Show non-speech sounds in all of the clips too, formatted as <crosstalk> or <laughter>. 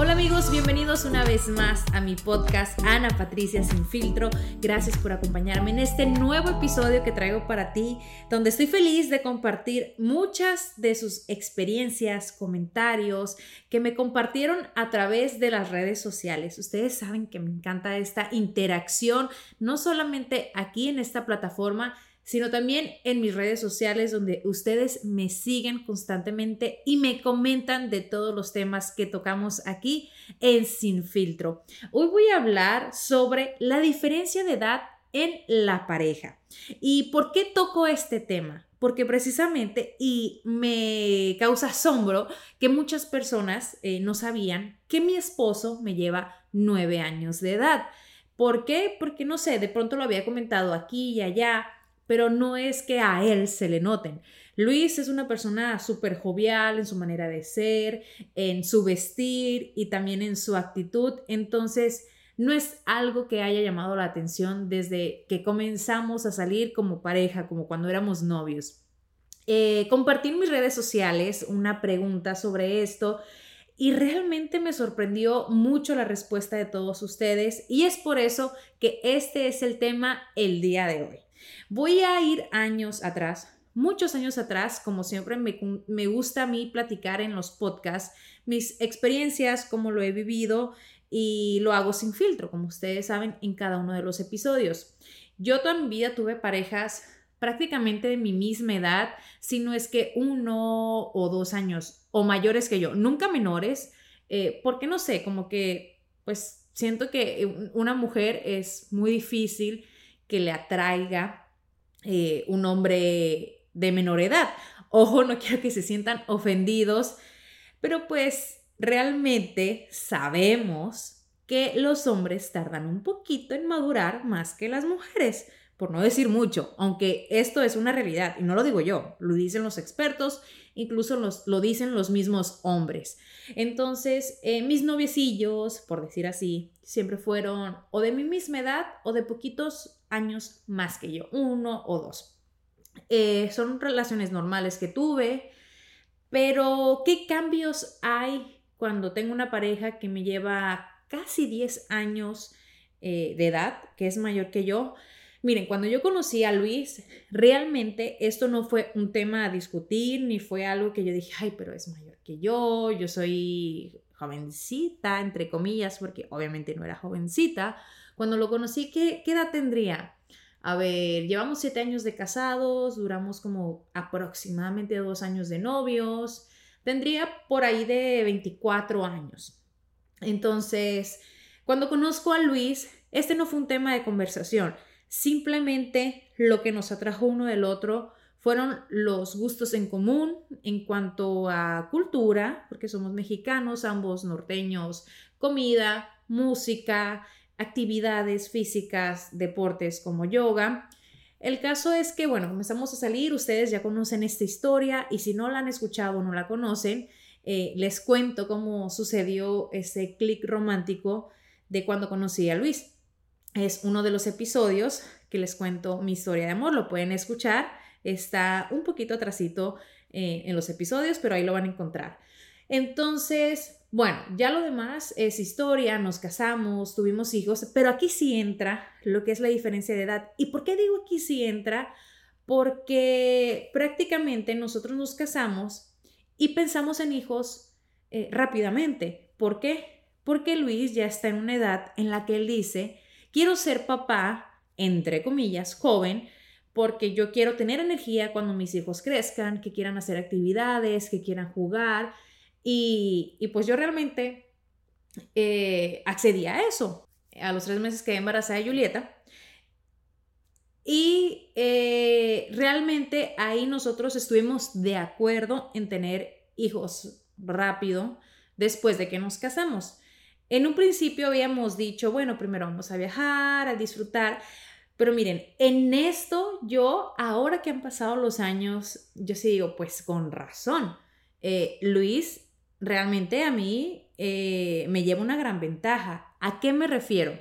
Hola amigos, bienvenidos una vez más a mi podcast Ana Patricia Sin Filtro. Gracias por acompañarme en este nuevo episodio que traigo para ti, donde estoy feliz de compartir muchas de sus experiencias, comentarios que me compartieron a través de las redes sociales. Ustedes saben que me encanta esta interacción, no solamente aquí en esta plataforma, sino también en mis redes sociales donde ustedes me siguen constantemente y me comentan de todos los temas que tocamos aquí en Sin Filtro. Hoy voy a hablar sobre la diferencia de edad en la pareja. ¿Y por qué toco este tema? Porque precisamente, y me causa asombro que muchas personas eh, no sabían que mi esposo me lleva nueve años de edad. ¿Por qué? Porque no sé, de pronto lo había comentado aquí y allá, pero no es que a él se le noten. Luis es una persona súper jovial en su manera de ser, en su vestir y también en su actitud. Entonces, no es algo que haya llamado la atención desde que comenzamos a salir como pareja, como cuando éramos novios. Eh, compartí en mis redes sociales una pregunta sobre esto y realmente me sorprendió mucho la respuesta de todos ustedes y es por eso que este es el tema el día de hoy. Voy a ir años atrás, muchos años atrás, como siempre me, gusta a mí platicar en los podcasts, mis experiencias, cómo lo he vivido y lo hago sin filtro, como ustedes saben, en cada uno de los episodios. Yo toda mi vida tuve parejas prácticamente de mi misma edad, si no es que uno o dos años o mayores que yo, nunca menores, eh, porque no sé, como que pues siento que una mujer es muy difícil que le atraiga eh, un hombre de menor edad. Ojo, no quiero que se sientan ofendidos, pero pues realmente sabemos que los hombres tardan un poquito en madurar más que las mujeres, por no decir mucho, aunque esto es una realidad y no lo digo yo, lo dicen los expertos, incluso los, lo dicen los mismos hombres. Entonces, eh, mis noviecillos, por decir así, siempre fueron o de mi misma edad o de poquitos años más que yo, uno o dos. Eh, son relaciones normales que tuve, pero ¿qué cambios hay cuando tengo una pareja que me lleva casi 10 años eh, de edad, que es mayor que yo? Miren, cuando yo conocí a Luis, realmente esto no fue un tema a discutir, ni fue algo que yo dije, ay, pero es mayor que yo, yo soy jovencita, entre comillas, porque obviamente no era jovencita, cuando lo conocí, ¿qué, edad tendría? A ver, llevamos siete años de casados, duramos como aproximadamente dos años de novios, tendría por ahí de 24 años. Entonces, cuando conozco a Luis, este no fue un tema de conversación, simplemente lo que nos atrajo uno del otro fueron los gustos en común en cuanto a cultura, porque somos mexicanos, ambos norteños, comida, música, actividades físicas, deportes como yoga. El caso es que, bueno, comenzamos a salir, ustedes ya conocen esta historia y si no la han escuchado o no la conocen, eh, les cuento cómo sucedió ese clic romántico de cuando conocí a Luis. Es uno de los episodios que les cuento mi historia de amor, lo pueden escuchar, está un poquito atrasito eh, en los episodios, pero ahí lo van a encontrar. Entonces, bueno, ya lo demás es historia, nos casamos, tuvimos hijos, pero aquí sí entra lo que es la diferencia de edad. ¿Y por qué digo aquí sí entra? porque prácticamente nosotros nos casamos y pensamos en hijos eh, rápidamente. ¿Por qué? Porque Luis ya está en una edad en la que él dice, quiero ser papá, entre comillas, joven, porque yo quiero tener energía cuando mis hijos crezcan, que quieran hacer actividades, que quieran jugar. Y, pues yo realmente eh, accedí a eso. A los tres meses quedé embarazada de Julieta y eh, realmente ahí nosotros estuvimos de acuerdo en tener hijos rápido después de que nos casamos. En un principio habíamos dicho, bueno, primero vamos a viajar, a disfrutar, pero miren, en esto yo, ahora que han pasado los años, yo sí digo, pues con razón, eh, Luis realmente a mí eh, me lleva una gran ventaja. ¿A qué me refiero?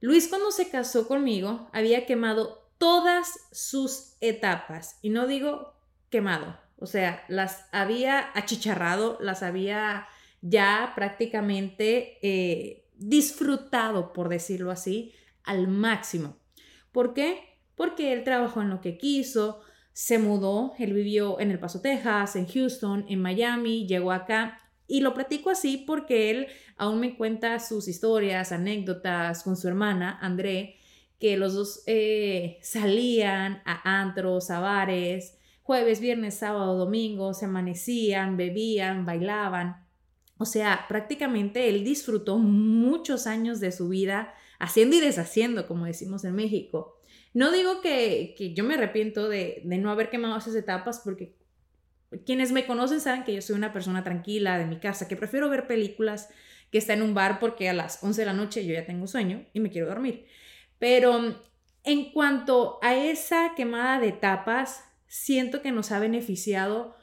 Luis cuando se casó conmigo había quemado todas sus etapas y no digo quemado, o sea, las había achicharrado, las había ya prácticamente eh, disfrutado, por decirlo así, al máximo. ¿Por qué? Porque él trabajó en lo que quiso, se mudó, él vivió en El Paso, Texas, en Houston, en Miami, llegó acá y lo platico así porque él aún me cuenta sus historias, anécdotas con su hermana, André, que los dos eh, salían a antros, a bares, jueves, viernes, sábado, domingo, se amanecían, bebían, bailaban. O sea, prácticamente él disfrutó muchos años de su vida haciendo y deshaciendo, como decimos en México. No digo que, yo me arrepiento de, de, no haber quemado esas etapas porque quienes me conocen saben que yo soy una persona tranquila de mi casa, que prefiero ver películas que está en un bar porque a las 11 de la noche yo ya tengo sueño y me quiero dormir. Pero en cuanto a esa quemada de etapas, siento que nos ha beneficiado.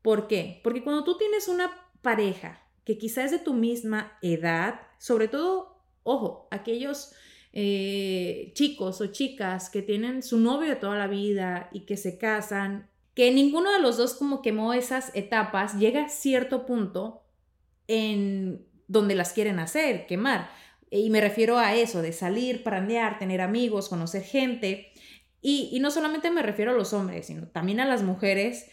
¿Por qué? Porque cuando tú tienes una pareja que quizás es de tu misma edad, sobre todo, ojo, aquellos eh, chicos o chicas que tienen su novio de toda la vida y que se casan que ninguno de los dos como quemó esas etapas, llega a cierto punto en donde las quieren hacer, quemar. Y me refiero a eso, de salir, parandear, tener amigos, conocer gente. Y no solamente me refiero a los hombres, sino también a las mujeres.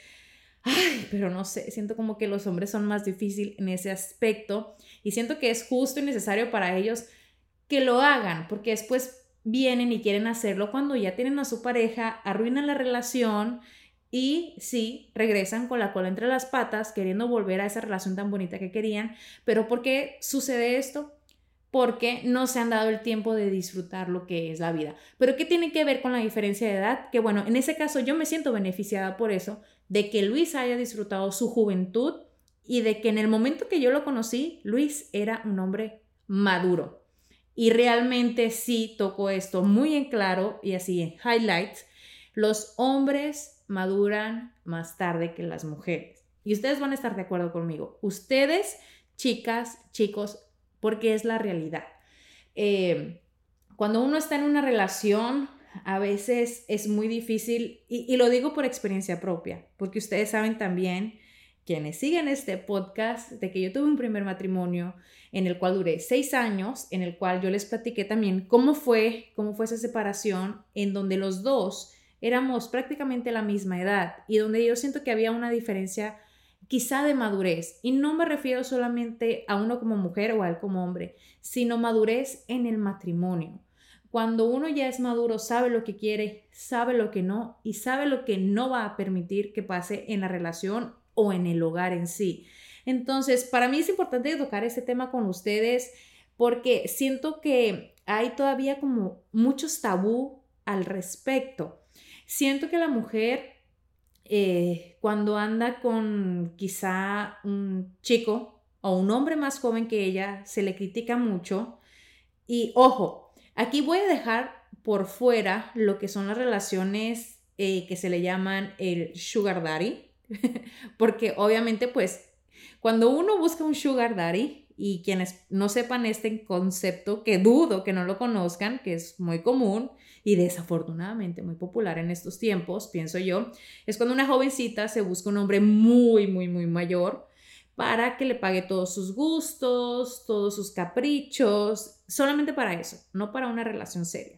Ay, pero no sé, siento como que los hombres son más difíciles en ese aspecto y siento que es justo y necesario para ellos que lo hagan, porque después vienen y quieren hacerlo cuando ya tienen a su pareja, arruinan la relación, y sí, regresan con la cola entre las patas, queriendo volver a esa relación tan bonita que querían. Pero ¿por qué sucede esto? Porque no se han dado el tiempo de disfrutar lo que es la vida. Pero ¿qué tiene que ver con la diferencia de edad? Que bueno, en ese caso yo me siento beneficiada por eso, de que Luis haya disfrutado su juventud y de que en el momento que yo lo conocí, Luis era un hombre maduro. Y realmente sí tocó esto muy en claro y así en highlights. Los hombres maduran más tarde que las mujeres. Y ustedes van a estar de acuerdo conmigo. Ustedes, chicas, chicos, porque es la realidad. Eh, cuando uno está en una relación, a veces es muy difícil, y, y, lo digo por experiencia propia, porque ustedes saben también, quienes siguen este podcast, de que yo tuve un primer matrimonio en el cual duré seis años, en el cual yo les platiqué también cómo fue, cómo fue esa separación, en donde los dos éramos prácticamente la misma edad y donde yo siento que había una diferencia quizá de madurez. Y no me refiero solamente a uno como mujer o a él como hombre, sino madurez en el matrimonio. Cuando uno ya es maduro, sabe lo que quiere, sabe lo que no y sabe lo que no va a permitir que pase en la relación o en el hogar en sí. Entonces, para mí es importante tocar este tema con ustedes porque siento que hay todavía como muchos tabú al respecto. Siento que la mujer, eh, cuando anda con quizá un chico o un hombre más joven que ella, se le critica mucho. Y ojo, aquí voy a dejar por fuera lo que son las relaciones eh, que se le llaman el sugar daddy, <laughs> porque obviamente pues cuando uno busca un sugar daddy, y quienes no sepan este concepto, que dudo que no lo conozcan, que es muy común, y desafortunadamente muy popular en estos tiempos, pienso yo, es cuando una jovencita se busca un hombre muy, muy, muy mayor para que le pague todos sus gustos, todos sus caprichos, solamente para eso, no para una relación seria.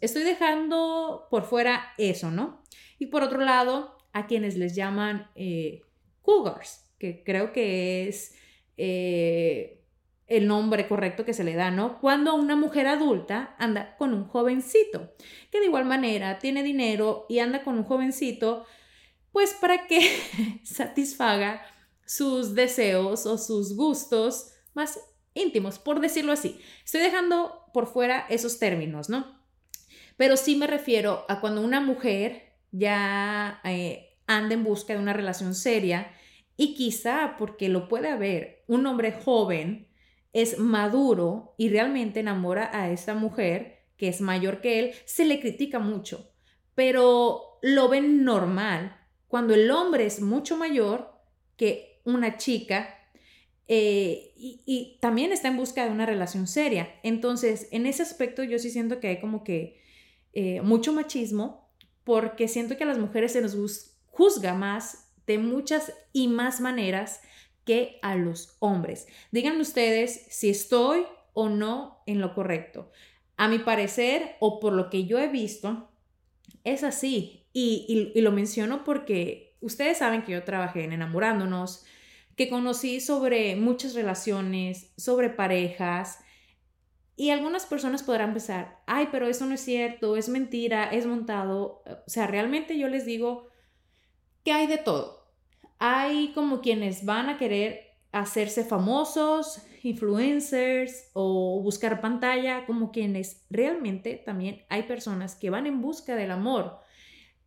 Estoy dejando por fuera eso, ¿no? Y por otro lado, a quienes les llaman eh, cougars, que creo que es eh, el nombre correcto que se le da, ¿no? Cuando una mujer adulta anda con un jovencito, que de igual manera tiene dinero y anda con un jovencito, pues para que <laughs> satisfaga sus deseos o sus gustos más íntimos, por decirlo así. Estoy dejando por fuera esos términos, ¿no? Pero sí me refiero a cuando una mujer ya eh, anda en busca de una relación seria y quizá porque lo puede haber, un hombre joven es maduro y realmente enamora a esta mujer que es mayor que él, se le critica mucho, pero lo ven normal cuando el hombre es mucho mayor que una chica eh, y, también está en busca de una relación seria. Entonces, en ese aspecto yo sí siento que hay como que eh, mucho machismo porque siento que a las mujeres se nos juzga más de muchas y más maneras que a los hombres. Díganme ustedes si estoy o no en lo correcto. A mi parecer, o por lo que yo he visto, es así. Y, y lo menciono porque ustedes saben que yo trabajé en enamorándonos, que conocí sobre muchas relaciones, sobre parejas, y algunas personas podrán pensar, ay, pero eso no es cierto, es mentira, es montado. O sea, realmente yo les digo que hay de todo. Hay como quienes van a querer hacerse famosos, influencers o buscar pantalla, como quienes realmente también hay personas que van en busca del amor.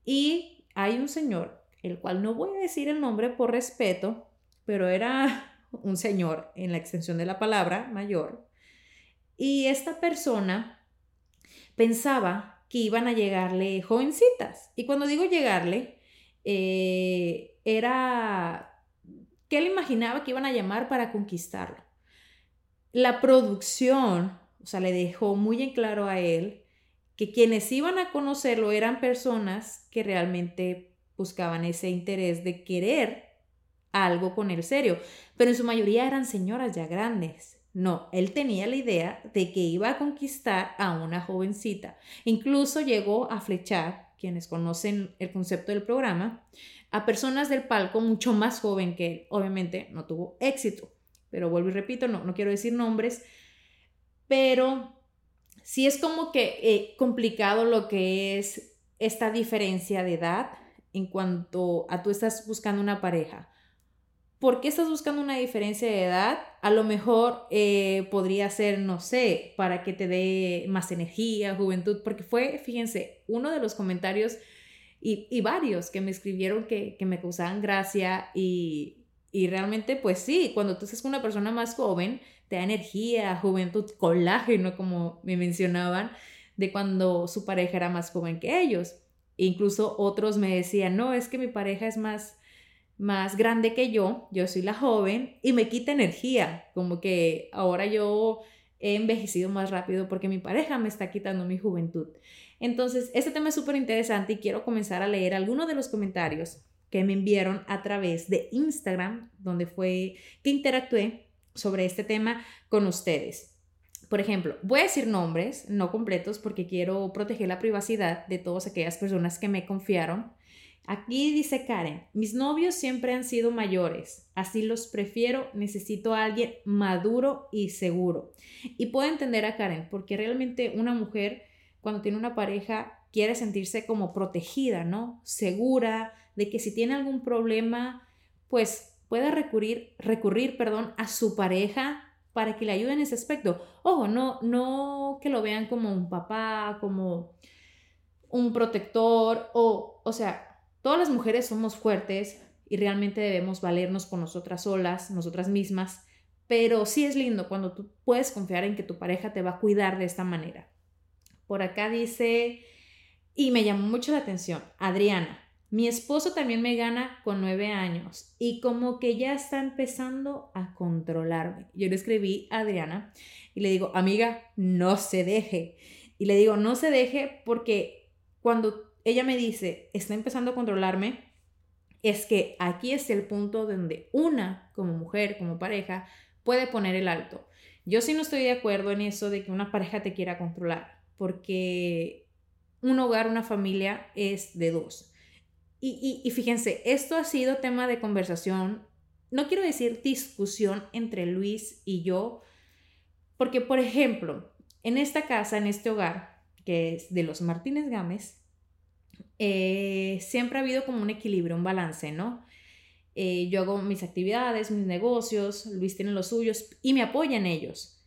Y hay un señor, el cual no voy a decir el nombre por respeto, pero era <laughs> un señor en la extensión de la palabra mayor, y esta persona pensaba que iban a llegarle jovencitas. Y cuando digo llegarle, eh, era que él imaginaba que iban a llamar para conquistarlo. La producción, o sea, le dejó muy en claro a él que quienes iban a conocerlo eran personas que realmente buscaban ese interés de querer algo con él serio, pero en su mayoría eran señoras ya grandes, no, él tenía la idea de que iba a conquistar a una jovencita. Incluso llegó a flechar, quienes conocen el concepto del programa, a personas del palco mucho más joven que él. Obviamente no tuvo éxito, pero vuelvo y repito, no, no quiero decir nombres, pero sí es como que eh, complicado lo que es esta diferencia de edad en cuanto a tú estás buscando una pareja. ¿Por qué estás buscando una diferencia de edad? A lo mejor eh, podría ser, no sé, para que te dé más energía, juventud, porque fue, fíjense, uno de los comentarios y, varios que me escribieron que, me causaban gracia y, y, realmente, pues sí, cuando tú estás con una persona más joven, te da energía, juventud, colágeno, como me mencionaban, de cuando su pareja era más joven que ellos. incluso otros me decían, no, es que mi pareja es más más grande que yo, yo soy la joven y me quita energía, como que ahora yo he envejecido más rápido porque mi pareja me está quitando mi juventud. Entonces, este tema es súper interesante y quiero comenzar a leer algunos de los comentarios que me enviaron a través de Instagram, donde fue que interactué sobre este tema con ustedes. Por ejemplo, voy a decir nombres, no completos, porque quiero proteger la privacidad de todas aquellas personas que me confiaron Aquí dice Karen, mis novios siempre han sido mayores, así los prefiero, necesito a alguien maduro y seguro. Y puedo entender a Karen, porque realmente una mujer cuando tiene una pareja quiere sentirse como protegida, ¿no? Segura de que si tiene algún problema, pues pueda recurrir, recurrir, perdón, a su pareja para que le ayude en ese aspecto. Ojo, no, no que lo vean como un papá, como un protector, o, o sea, Todas las mujeres somos fuertes y realmente debemos valernos por nosotras solas, nosotras mismas, pero sí es lindo cuando tú puedes confiar en que tu pareja te va a cuidar de esta manera. Por acá dice, y me llamó mucho la atención, Adriana, mi esposo también me gana con nueve años y como que ya está empezando a controlarme. Yo le escribí a Adriana y le digo, amiga, no se deje. Y le digo, no se deje porque cuando ella me dice, está empezando a controlarme, es que aquí es el punto donde una, como mujer, como pareja, puede poner el alto. Yo sí no estoy de acuerdo en eso de que una pareja te quiera controlar, porque un hogar, una familia es de dos. Y, y, fíjense, esto ha sido tema de conversación, no quiero decir discusión entre Luis y yo, porque, por ejemplo, en esta casa, en este hogar, que es de los Martínez Gámez, eh, siempre ha habido como un equilibrio, un balance, ¿no? Eh, yo hago mis actividades, mis negocios, Luis tiene los suyos y me apoya en ellos.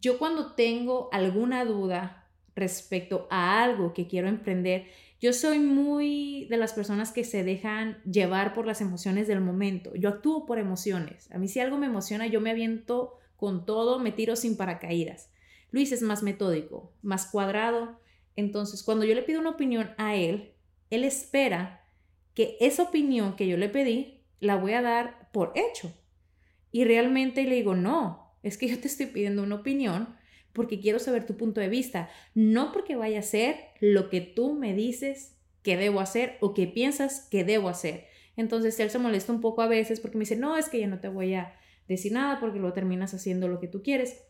Yo cuando tengo alguna duda respecto a algo que quiero emprender, yo soy muy de las personas que se dejan llevar por las emociones del momento. Yo actúo por emociones. A mí si algo me emociona, yo me aviento con todo, me tiro sin paracaídas. Luis es más metódico, más cuadrado. Entonces, cuando yo le pido una opinión a él, él espera que esa opinión que yo le pedí la voy a dar por hecho. Y realmente le digo, no, es que yo te estoy pidiendo una opinión porque quiero saber tu punto de vista, no porque vaya a ser lo que tú me dices que debo hacer o que piensas que debo hacer. Entonces él se molesta un poco a veces porque me dice, no, es que ya no te voy a decir nada porque lo terminas haciendo lo que tú quieres.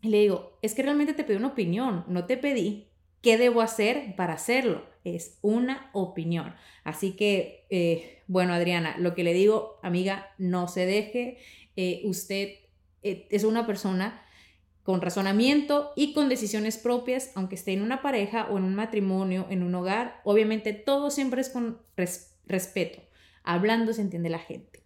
Y le digo, es que realmente te pedí una opinión, no te pedí qué debo hacer para hacerlo es una opinión. Así que, eh, bueno, Adriana, lo que le digo, amiga, no se deje. Eh, usted eh, es una persona con razonamiento y con decisiones propias, aunque esté en una pareja o en un matrimonio, en un hogar. Obviamente todo siempre es con respeto. Hablando se entiende la gente.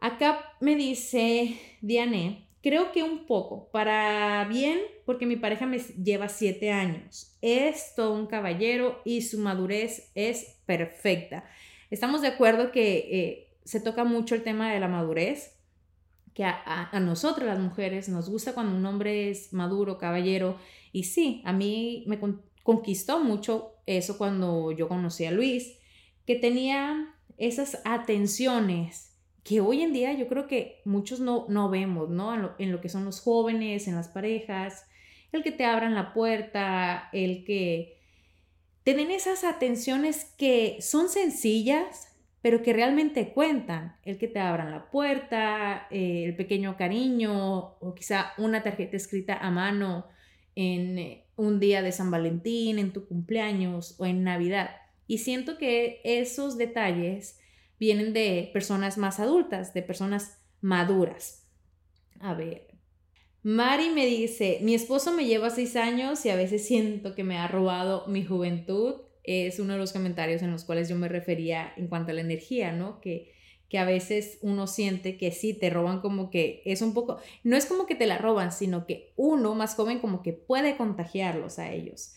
Acá me dice Diane Creo que un poco, para bien, porque mi pareja me lleva siete años. Es todo un caballero y su madurez es perfecta. Estamos de acuerdo que eh, se toca mucho el tema de la madurez, que a, a, nosotras las mujeres nos gusta cuando un hombre es maduro, caballero. Y sí, a mí me conquistó mucho eso cuando yo conocí a Luis, que tenía esas atenciones que hoy en día yo creo que muchos no, no vemos, ¿no? En lo, que son los jóvenes, en las parejas, el que te abran la puerta, el que te esas atenciones que son sencillas, pero que realmente cuentan, el que te abran la puerta, eh, el pequeño cariño o quizá una tarjeta escrita a mano en eh, un día de San Valentín, en tu cumpleaños o en Navidad. Y siento que esos detalles vienen de personas más adultas, de personas maduras. A ver. Mari me dice, mi esposo me lleva seis años y a veces siento que me ha robado mi juventud. Es uno de los comentarios en los cuales yo me refería en cuanto a la energía, ¿no? Que, que a veces uno siente que sí, te roban como que es un poco, no es como que te la roban, sino que uno más joven como que puede contagiarlos a ellos.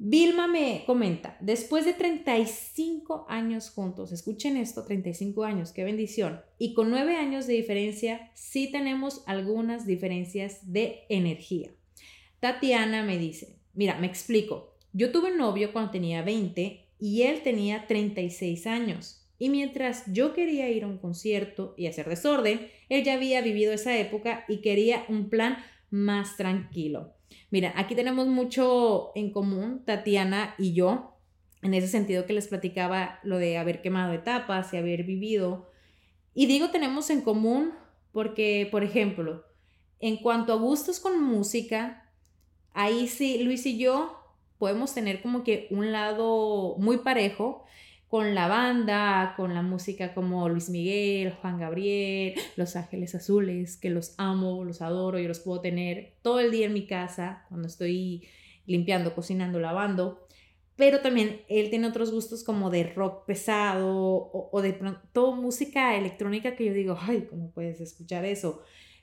Vilma me comenta, después de 35 años juntos, escuchen esto, 35 años, qué bendición, y con 9 años de diferencia, sí tenemos algunas diferencias de energía. Tatiana me dice, mira, me explico, yo tuve un novio cuando tenía 20 y él tenía 36 años. Y mientras yo quería ir a un concierto y hacer desorden, él ya había vivido esa época y quería un plan más tranquilo. Mira, aquí tenemos mucho en común, Tatiana y yo, en ese sentido que les platicaba lo de haber quemado etapas y haber vivido. Y digo tenemos en común porque, por ejemplo, en cuanto a gustos con música, ahí sí, Luis y yo podemos tener como que un lado muy parejo, con la banda, con la música como Luis Miguel, Juan Gabriel, Los Ángeles Azules, que los amo, los adoro, yo los puedo tener todo el día en mi casa cuando estoy limpiando, cocinando, lavando. Pero también él tiene otros gustos como de rock pesado o, de pronto música electrónica que yo digo, ay, ¿cómo puedes escuchar eso?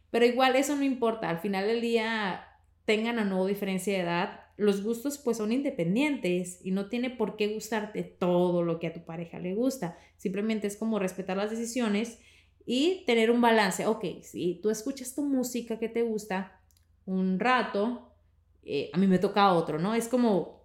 Pero igual eso no importa, al final del día tengan o no diferencia de edad, los gustos pues son independientes y no tiene por qué gustarte todo lo que a tu pareja le gusta. Simplemente es como respetar las decisiones y tener un balance. Ok, si tú escuchas tu música que te gusta un rato, eh, a mí me toca otro, ¿no? Es como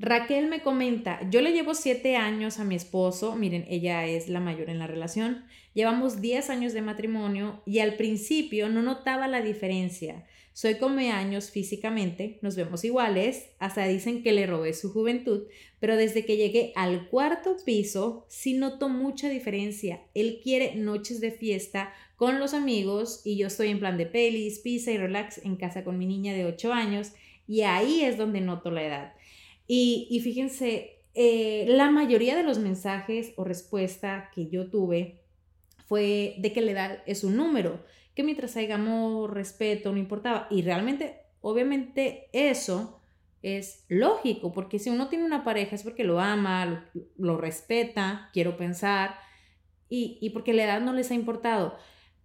Raquel me comenta, yo le llevo siete años a mi esposo, miren, ella es la mayor en la relación, llevamos 10 años de matrimonio y al principio no notaba la diferencia. Soy como años físicamente, nos vemos iguales, hasta dicen que le robé su juventud, pero desde que llegué al cuarto piso sí noto mucha diferencia. Él quiere noches de fiesta con los amigos y yo estoy en plan de pelis, pizza y relax en casa con mi niña de 8 años y ahí es donde noto la edad. Y, fíjense, eh, la mayoría de los mensajes o respuesta que yo tuve fue de que la edad es un número, que mientras hayamos respeto no importaba. Y realmente, obviamente eso es lógico, porque si uno tiene una pareja es porque lo ama, lo, lo respeta, quiero pensar, y, y porque la edad no les ha importado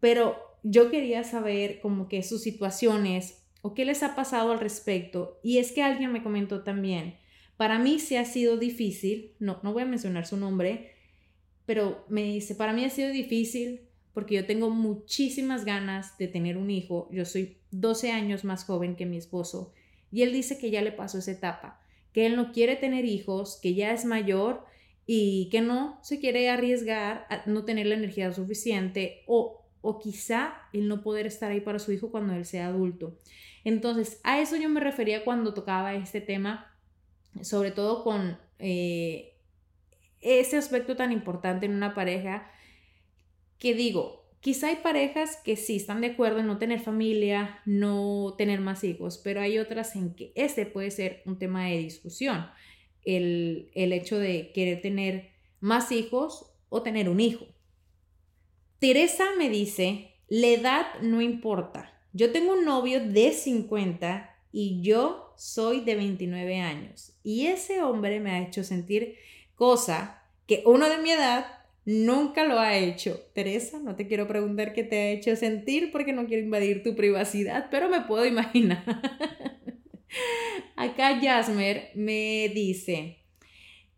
pero yo quería saber como que sus situaciones o qué les ha pasado al respecto. Y es que alguien me comentó también, para mí sí ha sido difícil, no, no voy a mencionar su nombre, pero me dice, para mí ha sido difícil porque yo tengo muchísimas ganas de tener un hijo, yo soy 12 años más joven que mi esposo, y él dice que ya le pasó esa etapa, que él no quiere tener hijos, que ya es mayor y que no se quiere arriesgar a no tener la energía suficiente o o quizá el no poder estar ahí para su hijo cuando él sea adulto. Entonces, a eso yo me refería cuando tocaba este tema, sobre todo con eh, ese aspecto tan importante en una pareja, que digo, quizá hay parejas que sí están de acuerdo en no tener familia, no tener más hijos, pero hay otras en que este puede ser un tema de discusión, el, el hecho de querer tener más hijos o tener un hijo. Teresa me dice, la edad no importa. Yo tengo un novio de 50 y yo soy de 29 años. Y ese hombre me ha hecho sentir cosa que uno de mi edad nunca lo ha hecho. Teresa, no te quiero preguntar qué te ha hecho sentir porque no quiero invadir tu privacidad, pero me puedo imaginar. <laughs> Acá Jasmer me dice,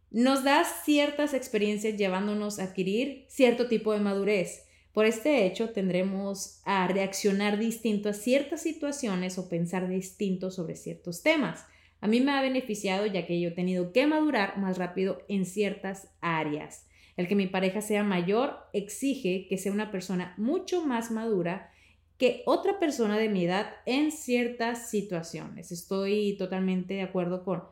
nos da ciertas experiencias llevándonos a adquirir cierto tipo de madurez. Por este hecho, tendremos a reaccionar distinto a ciertas situaciones o pensar distinto sobre ciertos temas. A mí me ha beneficiado ya que yo he tenido que madurar más rápido en ciertas áreas. El que mi pareja sea mayor exige que sea una persona mucho más madura que otra persona de mi edad en ciertas situaciones. Estoy totalmente de acuerdo con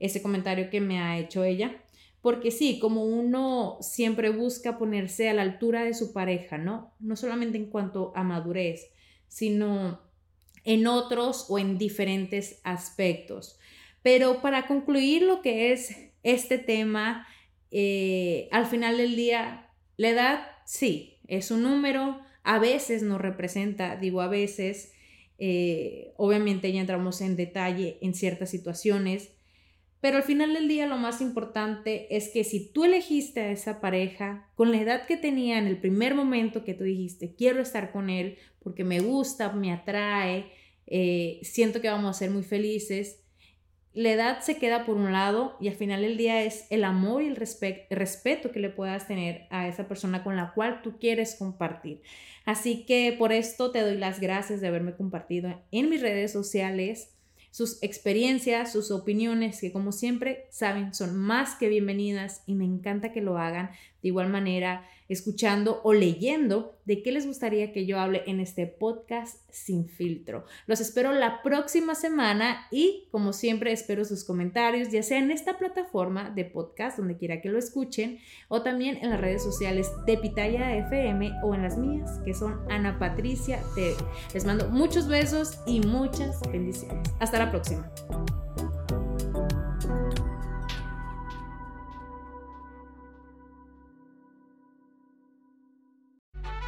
ese comentario que me ha hecho ella. Porque sí, como uno siempre busca ponerse a la altura de su pareja, ¿no? No solamente en cuanto a madurez, sino en otros o en diferentes aspectos. Pero para concluir lo que es este tema, eh, al final del día, la edad sí, es un número, a veces nos representa, digo a veces, Eh, obviamente ya entramos en detalle en ciertas situaciones, pero al final del día lo más importante es que si tú elegiste a esa pareja con la edad que tenía en el primer momento que tú dijiste, quiero estar con él porque me gusta, me atrae, eh, siento que vamos a ser muy felices, la edad se queda por un lado y al final del día es el amor y el, respeto que le puedas tener a esa persona con la cual tú quieres compartir. Así que por esto te doy las gracias de haberme compartido en mis redes sociales sus experiencias, sus opiniones, que como siempre saben son más que bienvenidas y me encanta que lo hagan de igual manera escuchando o leyendo de qué les gustaría que yo hable en este podcast sin filtro. Los espero la próxima semana y como siempre espero sus comentarios, ya sea en esta plataforma de podcast donde quiera que lo escuchen o también en las redes sociales de Pitaya FM o en las mías que son Ana Patricia TV. Les mando muchos besos y muchas bendiciones. Hasta la próxima.